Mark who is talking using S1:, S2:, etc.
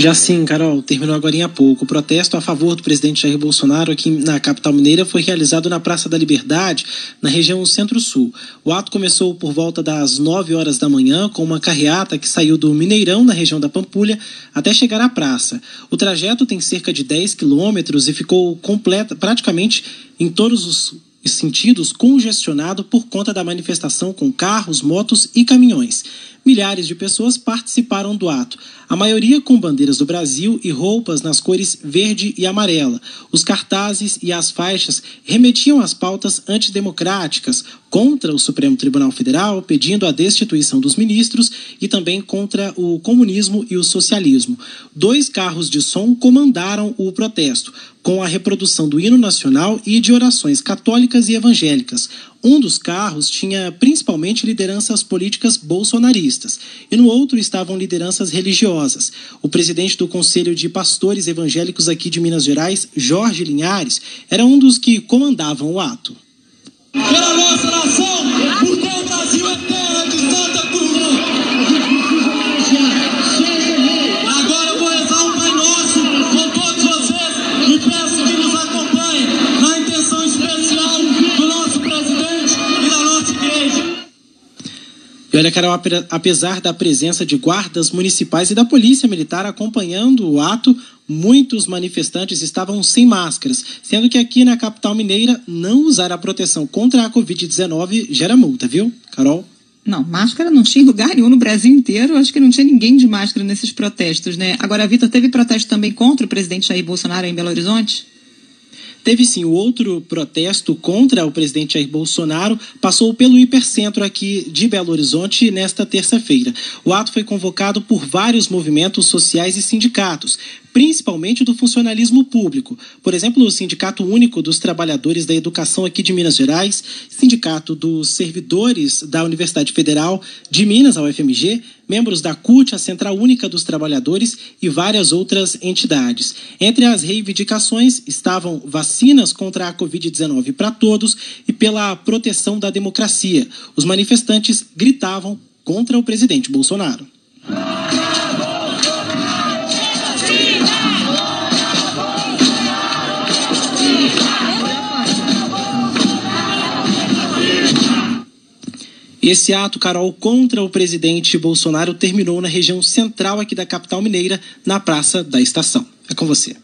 S1: Já sim, Carol, terminou agora há pouco. O protesto a favor do presidente Jair Bolsonaro aqui na capital mineira foi realizado na Praça da Liberdade, na região centro-sul. O ato começou por volta das 9 horas da manhã, com uma carreata que saiu do Mineirão, na região da Pampulha, até chegar à praça. O trajeto tem cerca de 10 quilômetros e ficou completa, praticamente em todos os sentidos congestionado por conta da manifestação com carros, motos e caminhões. Milhares de pessoas participaram do ato, a maioria com bandeiras do Brasil e roupas nas cores verde e amarela. Os cartazes e as faixas remetiam às pautas antidemocráticas contra o Supremo Tribunal Federal, pedindo a destituição dos ministros e também contra o comunismo e o socialismo. Dois carros de som comandaram o protesto, com a reprodução do hino nacional e de orações católicas e evangélicas. Um dos carros tinha principalmente lideranças políticas bolsonaristas e no outro estavam lideranças religiosas. O presidente do Conselho de Pastores Evangélicos aqui de Minas Gerais, Jorge Linhares, era um dos que comandavam o ato.
S2: Pela nossa
S1: Carol, apesar da presença de guardas municipais e da polícia militar acompanhando o ato, muitos manifestantes estavam sem máscaras, sendo que aqui na capital mineira não usar a proteção contra a Covid-19 gera multa, viu, Carol?
S3: Não, máscara não tinha em lugar nenhum no Brasil inteiro. Acho que não tinha ninguém de máscara nesses protestos, né? Agora, Vitor, teve protesto também contra o presidente Jair Bolsonaro em Belo Horizonte?
S1: Teve sim o outro protesto contra o presidente Jair Bolsonaro, passou pelo hipercentro aqui de Belo Horizonte nesta terça-feira. O ato foi convocado por vários movimentos sociais e sindicatos, principalmente do funcionalismo público. Por exemplo, o Sindicato Único dos Trabalhadores da Educação aqui de Minas Gerais, Sindicato dos Servidores da Universidade Federal de Minas, a UFMG, membros da CUT, a Central Única dos Trabalhadores e várias outras entidades. Entre as reivindicações estavam vacinas contra a Covid-19 para todos e pela proteção da democracia. Os manifestantes gritavam contra o presidente Bolsonaro. Esse ato, Carol, contra o presidente Bolsonaro terminou na região central aqui da capital mineira, na Praça da Estação. É com você.